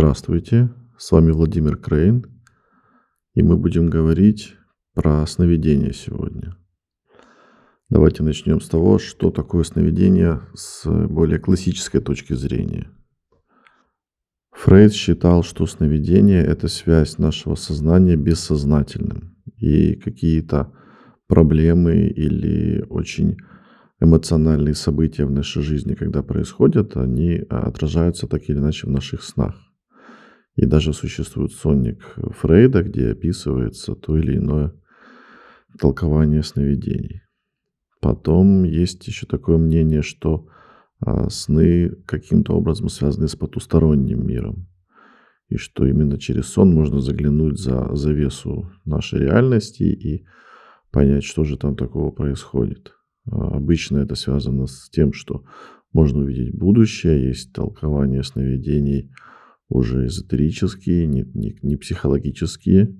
Здравствуйте, с вами Владимир Крейн, и мы будем говорить про сновидение сегодня. Давайте начнем с того, что такое сновидение с более классической точки зрения. Фрейд считал, что сновидение – это связь нашего сознания бессознательным, и какие-то проблемы или очень эмоциональные события в нашей жизни, когда происходят, они отражаются так или иначе в наших снах. И даже существует сонник Фрейда, где описывается то или иное толкование сновидений. Потом есть еще такое мнение, что а, сны каким-то образом связаны с потусторонним миром. И что именно через сон можно заглянуть за завесу нашей реальности и понять, что же там такого происходит. А, обычно это связано с тем, что можно увидеть будущее, есть толкование сновидений – уже эзотерические, не, не, не психологические,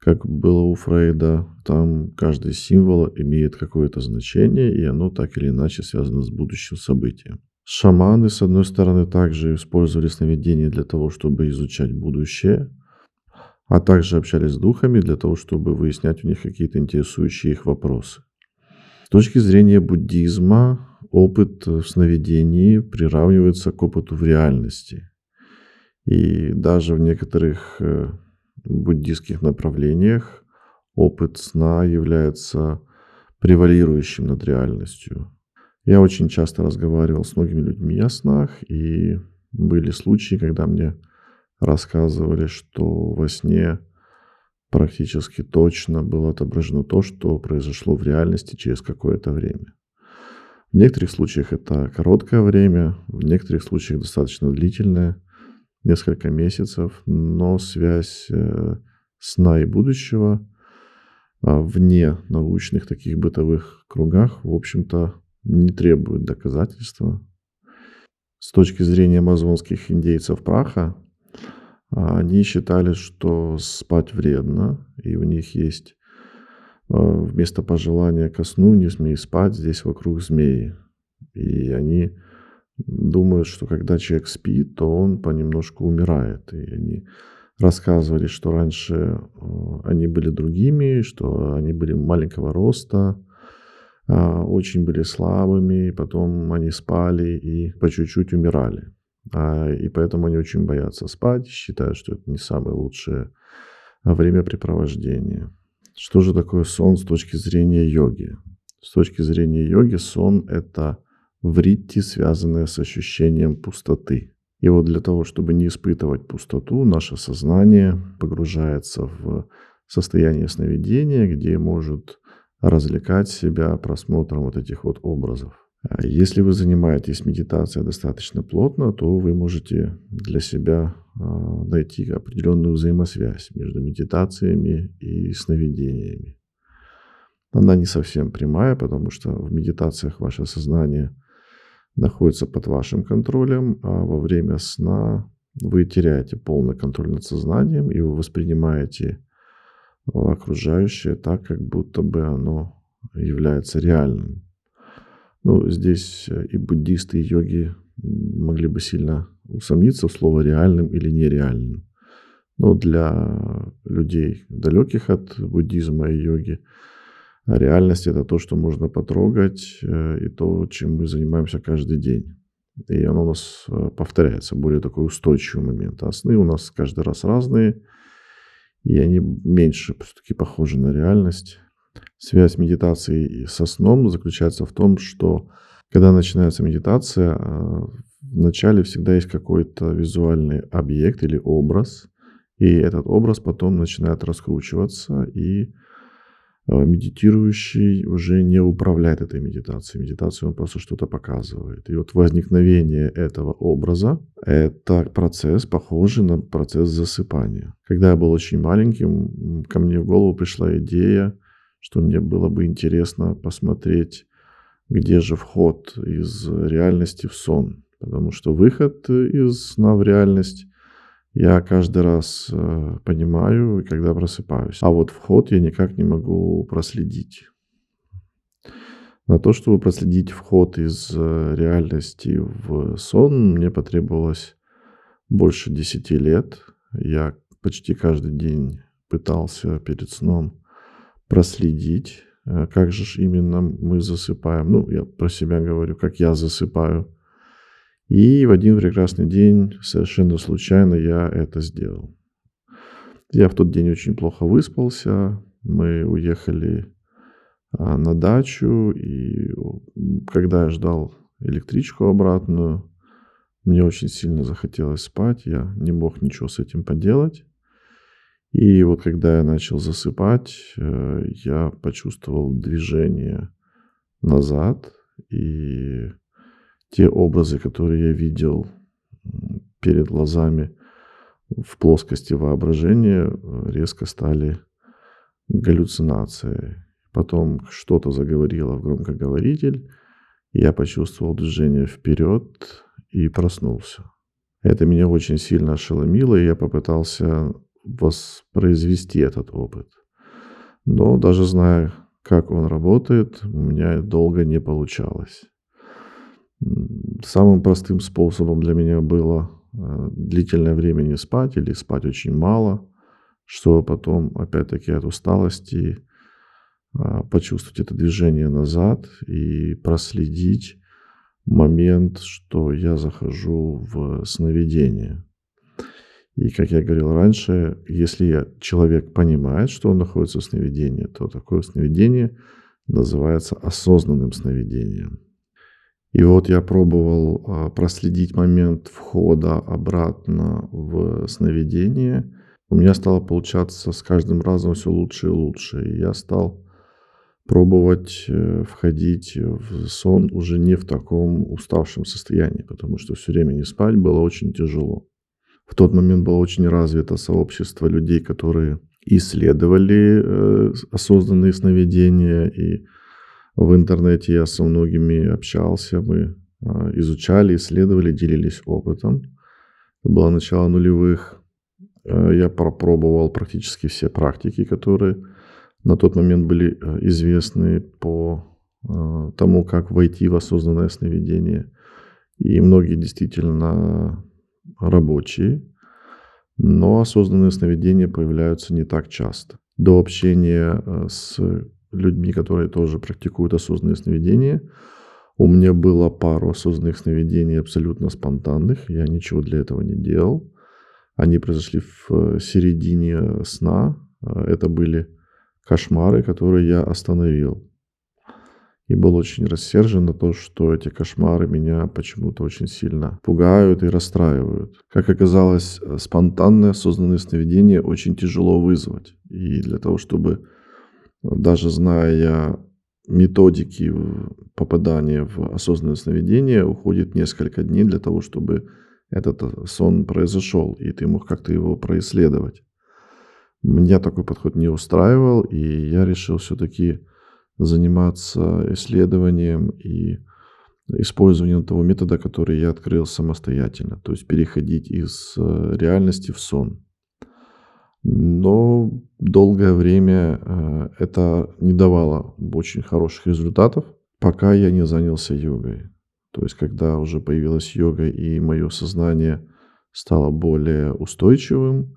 как было у Фрейда. Там каждый символ имеет какое-то значение, и оно так или иначе связано с будущим событием. Шаманы, с одной стороны, также использовали сновидения для того, чтобы изучать будущее, а также общались с духами для того, чтобы выяснять у них какие-то интересующие их вопросы. С точки зрения буддизма, опыт в сновидении приравнивается к опыту в реальности – и даже в некоторых э, буддийских направлениях опыт сна является превалирующим над реальностью. Я очень часто разговаривал с многими людьми о снах, и были случаи, когда мне рассказывали, что во сне практически точно было отображено то, что произошло в реальности через какое-то время. В некоторых случаях это короткое время, в некоторых случаях достаточно длительное несколько месяцев, но связь э, сна и будущего а, вне научных таких бытовых кругах, в общем-то, не требует доказательства. С точки зрения амазонских индейцев праха, а, они считали, что спать вредно, и у них есть а, вместо пожелания ко сну не смей спать, здесь вокруг змеи. И они думают, что когда человек спит, то он понемножку умирает. И они рассказывали, что раньше э, они были другими, что они были маленького роста, а, очень были слабыми, потом они спали и по чуть-чуть умирали. А, и поэтому они очень боятся спать, считают, что это не самое лучшее времяпрепровождение. Что же такое сон с точки зрения йоги? С точки зрения йоги сон – это вритти, связанное с ощущением пустоты. И вот для того, чтобы не испытывать пустоту, наше сознание погружается в состояние сновидения, где может развлекать себя просмотром вот этих вот образов. А если вы занимаетесь медитацией достаточно плотно, то вы можете для себя а, найти определенную взаимосвязь между медитациями и сновидениями. Она не совсем прямая, потому что в медитациях ваше сознание находится под вашим контролем, а во время сна вы теряете полный контроль над сознанием, и вы воспринимаете окружающее так, как будто бы оно является реальным. Ну, здесь и буддисты, и йоги могли бы сильно усомниться в слово реальным или нереальным. Но для людей, далеких от буддизма и йоги, а реальность это то, что можно потрогать, э, и то, чем мы занимаемся каждый день. И оно у нас э, повторяется, более такой устойчивый момент. А сны у нас каждый раз разные, и они меньше все-таки похожи на реальность. Связь медитации со сном заключается в том, что когда начинается медитация, э, вначале всегда есть какой-то визуальный объект или образ, и этот образ потом начинает раскручиваться и медитирующий уже не управляет этой медитацией. Медитацию он просто что-то показывает. И вот возникновение этого образа – это процесс, похожий на процесс засыпания. Когда я был очень маленьким, ко мне в голову пришла идея, что мне было бы интересно посмотреть, где же вход из реальности в сон. Потому что выход из сна в реальность я каждый раз э, понимаю, когда просыпаюсь. А вот вход я никак не могу проследить. На то, чтобы проследить вход из э, реальности в сон, мне потребовалось больше 10 лет. Я почти каждый день пытался перед сном проследить, э, как же именно мы засыпаем. Ну, я про себя говорю, как я засыпаю. И в один прекрасный день совершенно случайно я это сделал. Я в тот день очень плохо выспался. Мы уехали а, на дачу, и когда я ждал электричку обратную, мне очень сильно захотелось спать, я не мог ничего с этим поделать. И вот когда я начал засыпать, э, я почувствовал движение назад, и те образы, которые я видел перед глазами в плоскости воображения, э, резко стали галлюцинацией. Потом что-то заговорило в громкоговоритель, я почувствовал движение вперед и проснулся. Это меня очень сильно ошеломило, и я попытался воспроизвести этот опыт. Но даже зная, как он работает, у меня долго не получалось. Самым простым способом для меня было э, длительное время не спать или спать очень мало, чтобы потом, опять-таки, от усталости а, почувствовать это движение назад и проследить момент, что я захожу в сновидение. И, как я говорил раньше, если человек понимает, что он находится в сновидении, то такое сновидение называется осознанным сновидением. И вот я пробовал а, проследить момент входа обратно в сновидение. У меня стало получаться с каждым разом все лучше и лучше. И я стал пробовать э, входить в сон уже не в таком уставшем состоянии, потому что все время не спать было очень тяжело. В тот момент было очень развито сообщество людей, которые исследовали э, осознанные сновидения, и в интернете я со многими общался, мы а, изучали, исследовали, делились опытом. Это было начало нулевых. Э, я пропробовал практически все практики, которые на тот момент были э, известны по э, тому, как войти в осознанное сновидение. И многие действительно рабочие, но осознанные сновидения появляются не так часто. До общения э, с людьми, которые тоже практикуют осознанные сновидения, у меня было пару осознанных сновидений абсолютно спонтанных. Я ничего для этого не делал. Они произошли в середине сна. Это были кошмары, которые я остановил. И был очень рассержен на то, что эти кошмары меня почему-то очень сильно пугают и расстраивают. Как оказалось, спонтанное осознанное сновидение очень тяжело вызвать. И для того, чтобы, даже зная методики попадания в осознанное сновидение, уходит несколько дней для того, чтобы этот сон произошел, и ты мог как-то его происследовать. Меня такой подход не устраивал, и я решил все-таки заниматься исследованием и использованием того метода, который я открыл самостоятельно, то есть переходить из э, реальности в сон. Но долгое время э, это не давало очень хороших результатов, пока я не занялся йогой. То есть, когда уже появилась йога и мое сознание стало более устойчивым,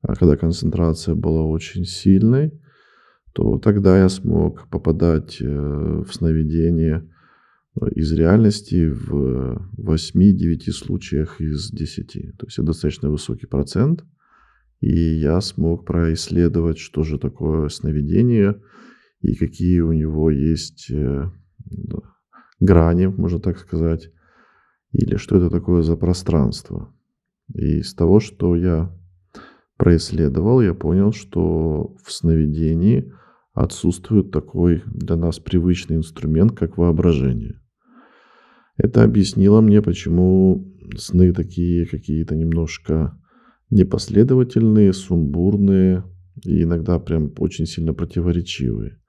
а когда концентрация была очень сильной, то тогда я смог попадать э, в сновидение э, из реальности в 8-9 случаях из 10. То есть это достаточно высокий процент. И я смог происследовать, что же такое сновидение и какие у него есть э, грани, можно так сказать, или что это такое за пространство. И из того, что я происследовал, я понял, что в сновидении отсутствует такой для нас привычный инструмент, как воображение. Это объяснило мне, почему сны такие какие-то немножко непоследовательные, сумбурные и иногда прям очень сильно противоречивые.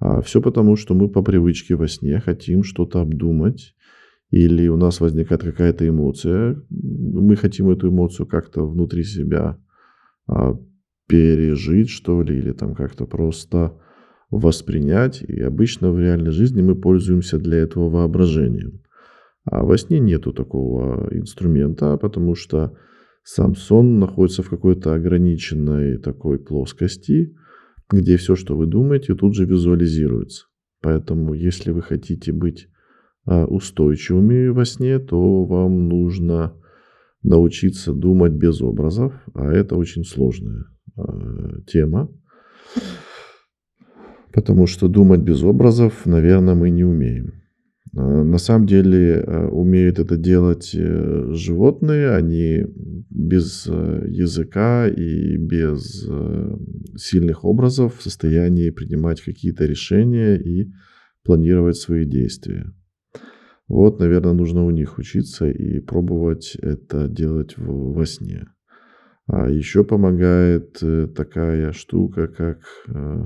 А все потому, что мы по привычке во сне хотим что-то обдумать, или у нас возникает какая-то эмоция, мы хотим эту эмоцию как-то внутри себя а, пережить, что ли, или там как-то просто воспринять. И обычно в реальной жизни мы пользуемся для этого воображением. А во сне нету такого инструмента, потому что сам сон находится в какой-то ограниченной такой плоскости, где все, что вы думаете, тут же визуализируется. Поэтому, если вы хотите быть а, устойчивыми во сне, то вам нужно научиться думать без образов, а это очень сложная а, тема. Потому что думать без образов, наверное, мы не умеем. А, на самом деле умеют это делать э, животные, они без э, языка и без э, сильных образов в состоянии принимать какие-то решения и планировать свои действия. Вот, наверное, нужно у них учиться и пробовать это делать во сне. А еще помогает э, такая штука, как э,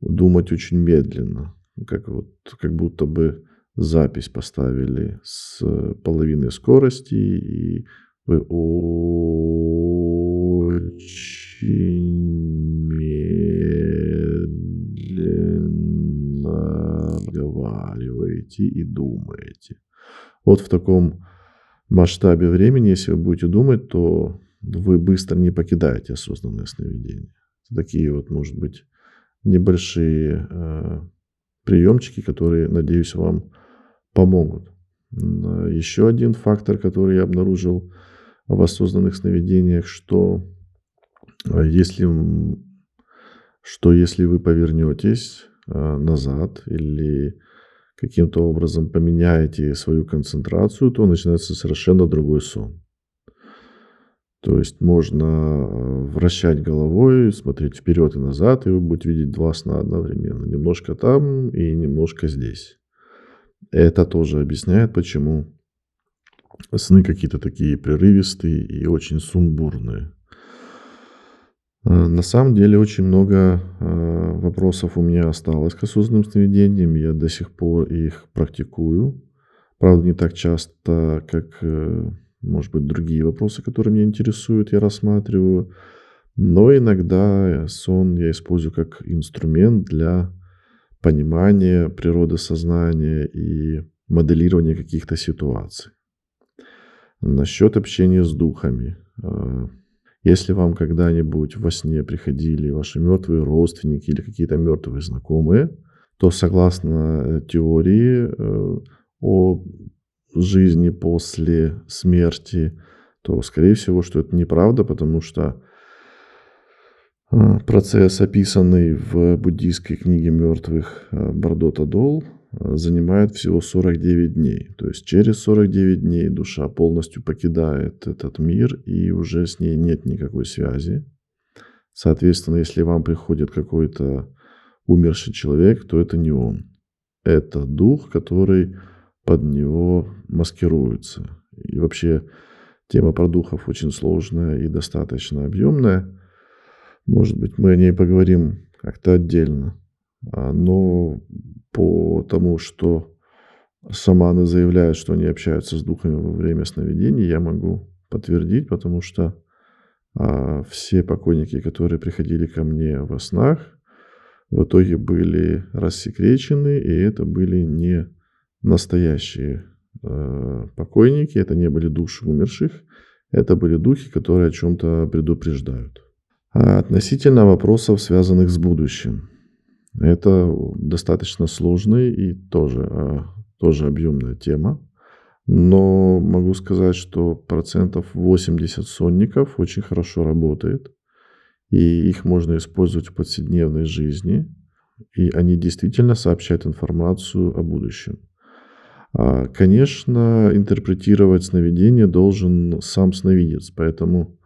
думать очень медленно, как вот как будто бы запись поставили с половиной скорости, и вы очень медленно разговариваете и думаете. Вот в таком масштабе времени, если вы будете думать, то вы быстро не покидаете осознанное сновидение. Такие вот, может быть, небольшие э, приемчики, которые, надеюсь, вам помогут. Еще один фактор, который я обнаружил в осознанных сновидениях, что э, если, что если вы повернетесь э, назад или каким-то образом поменяете свою концентрацию, то начинается совершенно другой сон. То есть можно э, вращать головой, смотреть вперед и назад, и вы будете видеть два сна одновременно. Немножко там и немножко здесь. Это тоже объясняет, почему сны какие-то такие прерывистые и очень сумбурные. Э, на самом деле очень много э, вопросов у меня осталось к осознанным сновидениям. Я до сих пор их практикую. Правда, не так часто, как, э, может быть, другие вопросы, которые меня интересуют, я рассматриваю. Но иногда сон я использую как инструмент для понимания природы сознания и моделирования каких-то ситуаций. Насчет общения с духами. А, если вам когда-нибудь во сне приходили ваши мертвые родственники или какие-то мертвые знакомые, то согласно э, теории э, о жизни после смерти, то, скорее всего, что это неправда, потому что процесс, описанный в буддийской книге мертвых э, Бардота Дол, занимает всего 49 дней. То есть через 49 дней душа полностью покидает этот мир и уже с ней нет никакой связи. Соответственно, если вам приходит какой-то умерший человек, то это не он. Это дух, который под него маскируется. И вообще тема про духов очень сложная и достаточно объемная. Может быть, мы о ней поговорим как-то отдельно. А, но по тому, что шаманы заявляют, что они общаются с духами во время сновидений, я могу подтвердить, потому что а, все покойники, которые приходили ко мне во снах, в итоге были рассекречены, и это были не настоящие э, покойники, это не были души умерших, это были духи, которые о чем-то предупреждают. А относительно вопросов, связанных с будущим. Это достаточно сложная и тоже, а, тоже объемная тема. Но могу сказать, что процентов 80 сонников очень хорошо работает. И их можно использовать в повседневной жизни. И они действительно сообщают информацию о будущем. А, конечно, интерпретировать сновидение должен сам сновидец, поэтому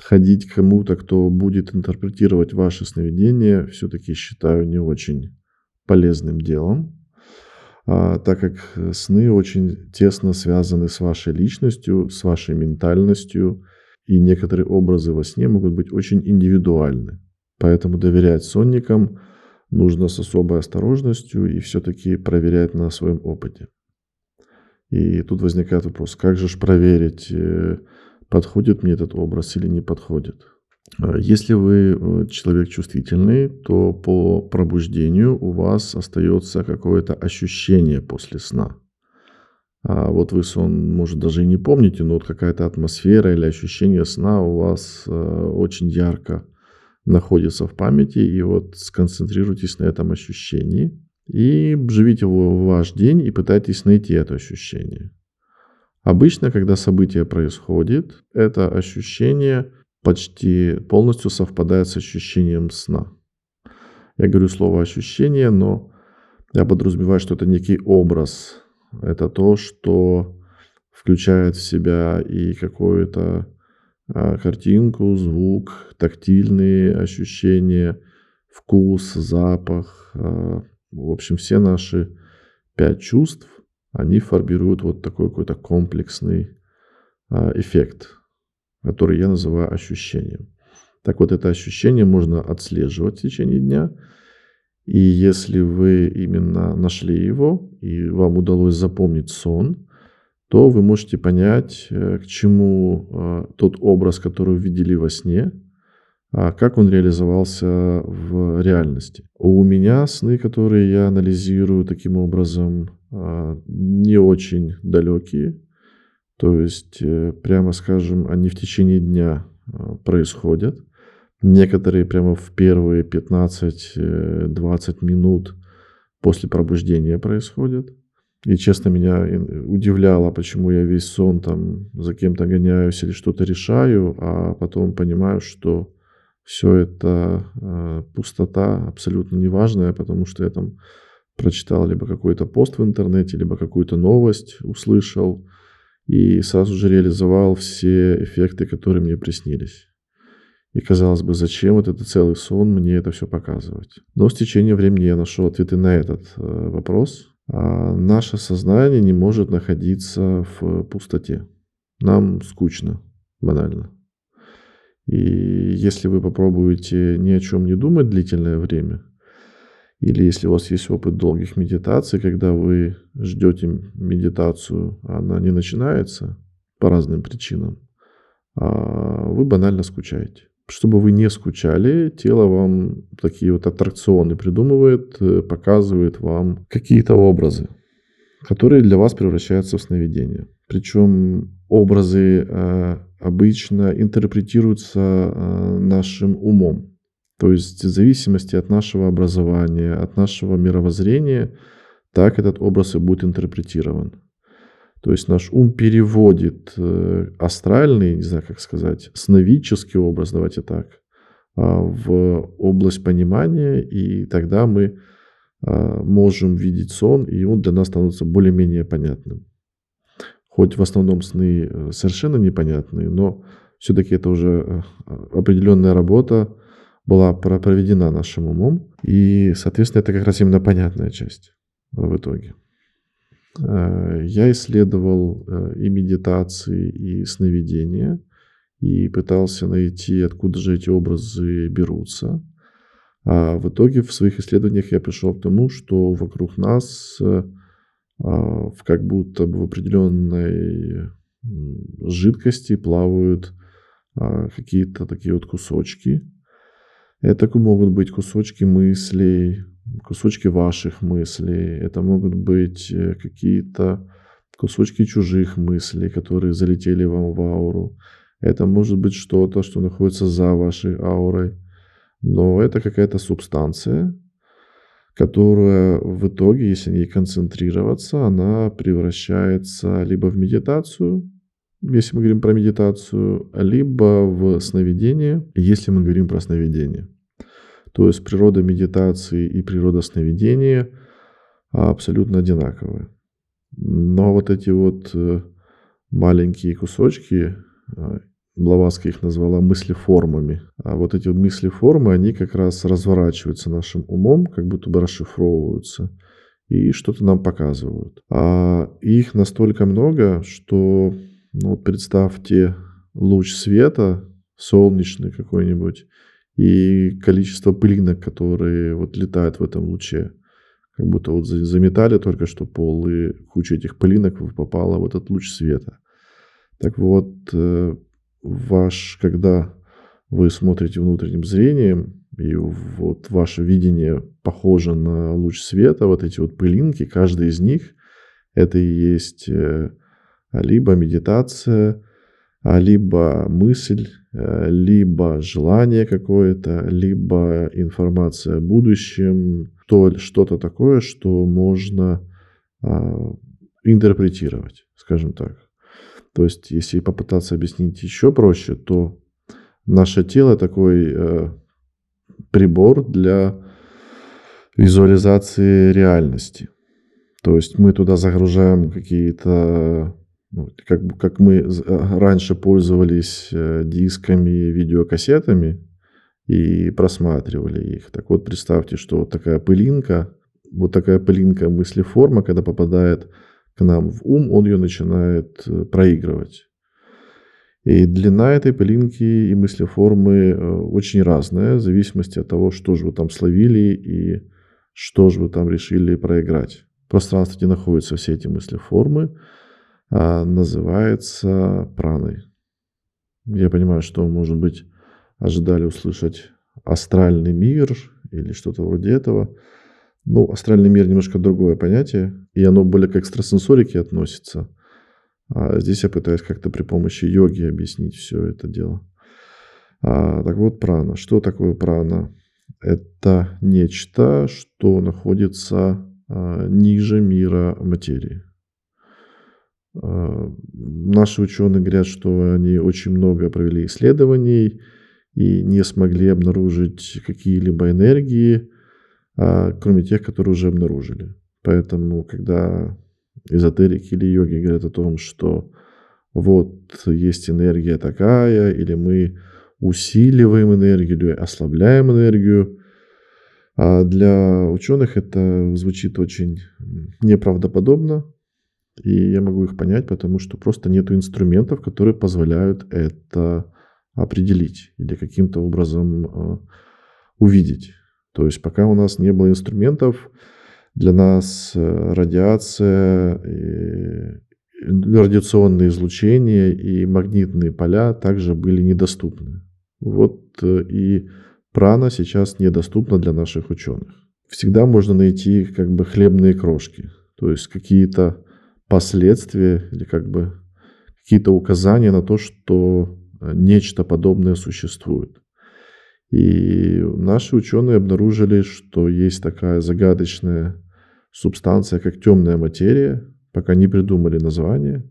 ходить к кому-то, кто будет интерпретировать ваши сновидения, все-таки считаю не очень полезным делом, а, так как сны очень тесно связаны с вашей личностью, с вашей ментальностью, и некоторые образы во сне могут быть очень индивидуальны. Поэтому доверять сонникам нужно с особой осторожностью и все-таки проверять на своем опыте. И тут возникает вопрос, как же проверить, э, подходит мне этот образ или не подходит. А если вы э, человек чувствительный, то по пробуждению у вас остается какое-то ощущение после сна. А вот вы сон, может, даже и не помните, но вот какая-то атмосфера или ощущение сна у вас э, очень ярко находится в памяти, и вот сконцентрируйтесь на этом ощущении и живите в ваш день и пытайтесь найти это ощущение. Обычно, когда событие происходит, это ощущение почти полностью совпадает с ощущением сна. Я говорю слово ощущение, но я подразумеваю, что это некий образ. Это то, что включает в себя и какую-то а, картинку, звук, тактильные ощущения, вкус, запах. А, в общем, все наши пять чувств, они формируют вот такой какой-то комплексный а, эффект, который я называю ощущением. Так вот, это ощущение можно отслеживать в течение дня. И если вы именно нашли его, и вам удалось запомнить сон, то вы можете понять, э, к чему а, тот образ, который вы видели во сне, а как он реализовался в реальности. У меня сны, которые я анализирую таким образом, а, не очень далекие. То есть, э, прямо скажем, они в течение дня а, происходят. Некоторые прямо в первые 15-20 э, минут после пробуждения происходят. И, честно, меня удивляло, почему я весь сон там за кем-то гоняюсь или что-то решаю, а потом понимаю, что все это э, пустота абсолютно неважная, потому что я там прочитал либо какой-то пост в интернете, либо какую-то новость услышал и сразу же реализовал все эффекты, которые мне приснились. И казалось бы, зачем вот это целый сон мне это все показывать? Но с течением времени я нашел ответы на этот э, вопрос. А наше сознание не может находиться в пустоте. Нам скучно, банально. И если вы попробуете ни о чем не думать длительное время, или если у вас есть опыт долгих медитаций, когда вы ждете медитацию, а она не начинается по разным причинам, а вы банально скучаете. Чтобы вы не скучали, тело вам такие вот аттракционы придумывает, э, показывает вам какие-то образы, которые для вас превращаются в сновидения. Причем образы э, обычно интерпретируются э, нашим умом. То есть в зависимости от нашего образования, от нашего мировоззрения, так этот образ и будет интерпретирован. То есть наш ум переводит э, астральный, не знаю, как сказать, сновидческий образ, давайте так, а, в область понимания, и тогда мы а, можем видеть сон, и он для нас становится более-менее понятным. Хоть в основном сны э, совершенно непонятные, но все-таки это уже э, определенная работа была проведена нашим умом, и, соответственно, это как раз именно понятная часть в итоге. Э, я исследовал и медитации, и сновидения, и пытался найти, откуда же эти образы берутся. А в итоге в своих исследованиях я пришел к тому, что вокруг нас в как будто бы в определенной жидкости плавают а, какие-то такие вот кусочки. Это могут быть кусочки мыслей, кусочки ваших мыслей, это могут быть э, какие-то кусочки чужих мыслей, которые залетели вам в ауру. Это может быть что-то, что находится за вашей аурой. Но это какая-то субстанция, которая в итоге, если не концентрироваться, она превращается либо в медитацию, если мы говорим про медитацию, либо в сновидение, если мы говорим про сновидение. То есть природа медитации и природа сновидения абсолютно одинаковые. Но вот эти вот э, маленькие кусочки, э, Блаватская их назвала мыслеформами. А вот эти мыслеформы, они как раз разворачиваются нашим умом, как будто бы расшифровываются и что-то нам показывают. А их настолько много, что ну, вот представьте луч света, солнечный какой-нибудь, и количество пылинок, которые вот летают в этом луче. Как будто вот заметали только что пол, и куча этих пылинок попала в этот луч света. Так вот, э, ваш, когда вы смотрите внутренним зрением, и вот ваше видение похоже на луч света, вот эти вот пылинки, каждый из них – Это и есть э, либо медитация, а либо мысль, э, либо желание какое-то, либо информация о будущем, то что-то такое, что можно а, интерпретировать, скажем так. То есть, если попытаться объяснить еще проще, то наше тело такой э, прибор для визуализации реальности. То есть мы туда загружаем какие-то, ну, как, как мы раньше пользовались э, дисками, видеокассетами и просматривали их. Так вот, представьте, что вот такая пылинка, вот такая пылинка мыслеформа, когда попадает к нам в ум, он ее начинает э, проигрывать. И длина этой пылинки и мыслеформы э, очень разная, в зависимости от того, что же вы там словили и что же вы там решили проиграть. Пространство, где находятся все эти мыслеформы, а, называется праной. Я понимаю, что, может быть, ожидали услышать астральный мир или что-то вроде этого. Ну, астральный мир немножко другое понятие, и оно более к экстрасенсорике относится. А здесь я пытаюсь как-то при помощи йоги объяснить все это дело. А, так вот, прана. Что такое прана? Это нечто, что находится а, ниже мира материи. А, наши ученые говорят, что они очень много провели исследований и не смогли обнаружить какие-либо энергии, кроме тех, которые уже обнаружили. Поэтому, когда эзотерики или йоги говорят о том, что вот есть энергия такая, или мы усиливаем энергию, или ослабляем энергию, а для ученых это звучит очень неправдоподобно, и я могу их понять, потому что просто нет инструментов, которые позволяют это определить или каким-то образом э, увидеть. То есть пока у нас не было инструментов, для нас э, радиация, радиационные излучения и магнитные поля также были недоступны. Вот э, и прана сейчас недоступна для наших ученых. Всегда можно найти как бы хлебные крошки, то есть какие-то последствия или как бы какие-то указания на то, что э, нечто подобное существует. И наши ученые обнаружили, что есть такая загадочная субстанция, как темная материя, пока не придумали название.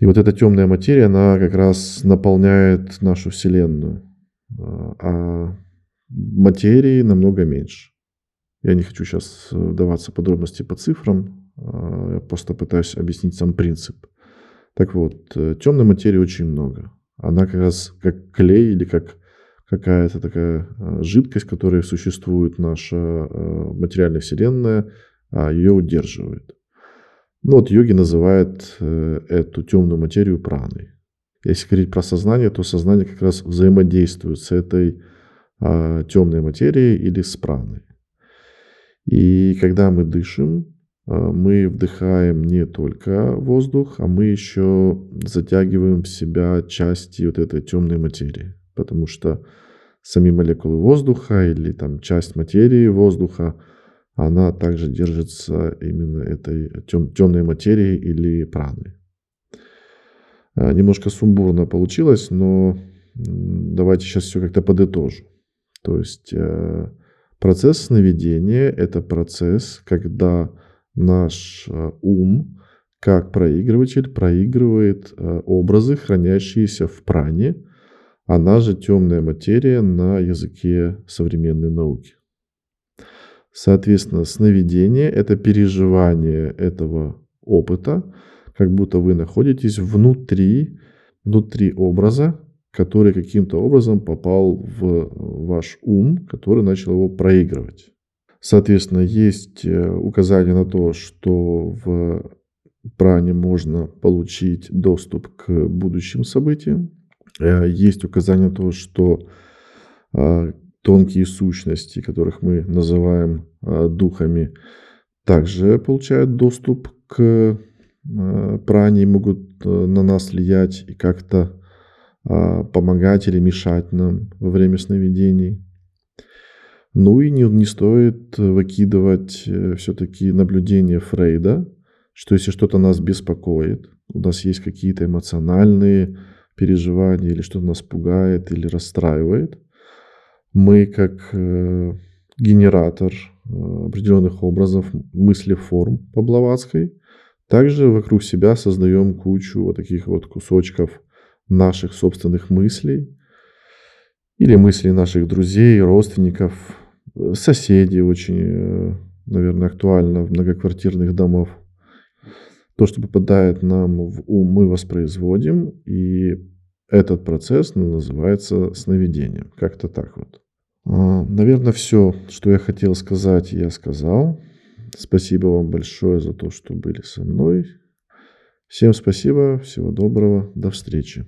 И вот эта темная материя, она как раз наполняет нашу Вселенную. А, а материи намного меньше. Я не хочу сейчас вдаваться в подробности по цифрам, а, я просто пытаюсь объяснить сам принцип. Так вот, э, темной материи очень много. Она как раз как клей или как какая-то такая а, жидкость, которая существует, наша а, материальная вселенная, а ее удерживает. Ну вот йоги называют э, эту темную материю праной. Если говорить про сознание, то сознание как раз взаимодействует с этой темной материей или с праной. И когда мы дышим, мы вдыхаем не только воздух, а мы еще затягиваем в себя части вот этой темной материи потому что сами молекулы воздуха или там часть материи воздуха, она также держится именно этой тем, темной материи или праны. А, немножко сумбурно получилось, но давайте сейчас все как-то подытожу. То есть э, процесс сновидения – это процесс, когда наш э, ум, как проигрыватель, проигрывает э, образы, хранящиеся в пране – она же темная материя на языке современной науки. Соответственно, сновидение – это переживание этого опыта, как будто вы находитесь внутри, внутри образа, который каким-то образом попал в ваш ум, который начал его проигрывать. Соответственно, есть э, указание на то, что в пране можно получить доступ к будущим событиям, Э, есть указание того, что а, тонкие сущности, которых мы называем а, духами, также получают доступ к пране и могут на нас влиять и как-то помогать или мешать нам во время сновидений. Ну и не, не стоит выкидывать э, все-таки наблюдения Фрейда что если что-то нас беспокоит, у нас есть какие-то эмоциональные переживания или что-то нас пугает или расстраивает, мы как э, генератор э, определенных образов, мысли форм по Блаватской, также вокруг себя создаем кучу вот таких вот кусочков наших собственных мыслей или мыслей наших друзей, родственников, э, соседей очень, наверное, актуально в многоквартирных домов. То, что попадает нам в ум, мы воспроизводим, и этот процесс называется сновидением. Как-то так вот. А, наверное, все, что я хотел сказать, я сказал. Спасибо вам большое за то, что были со мной. Всем спасибо, всего доброго, до встречи.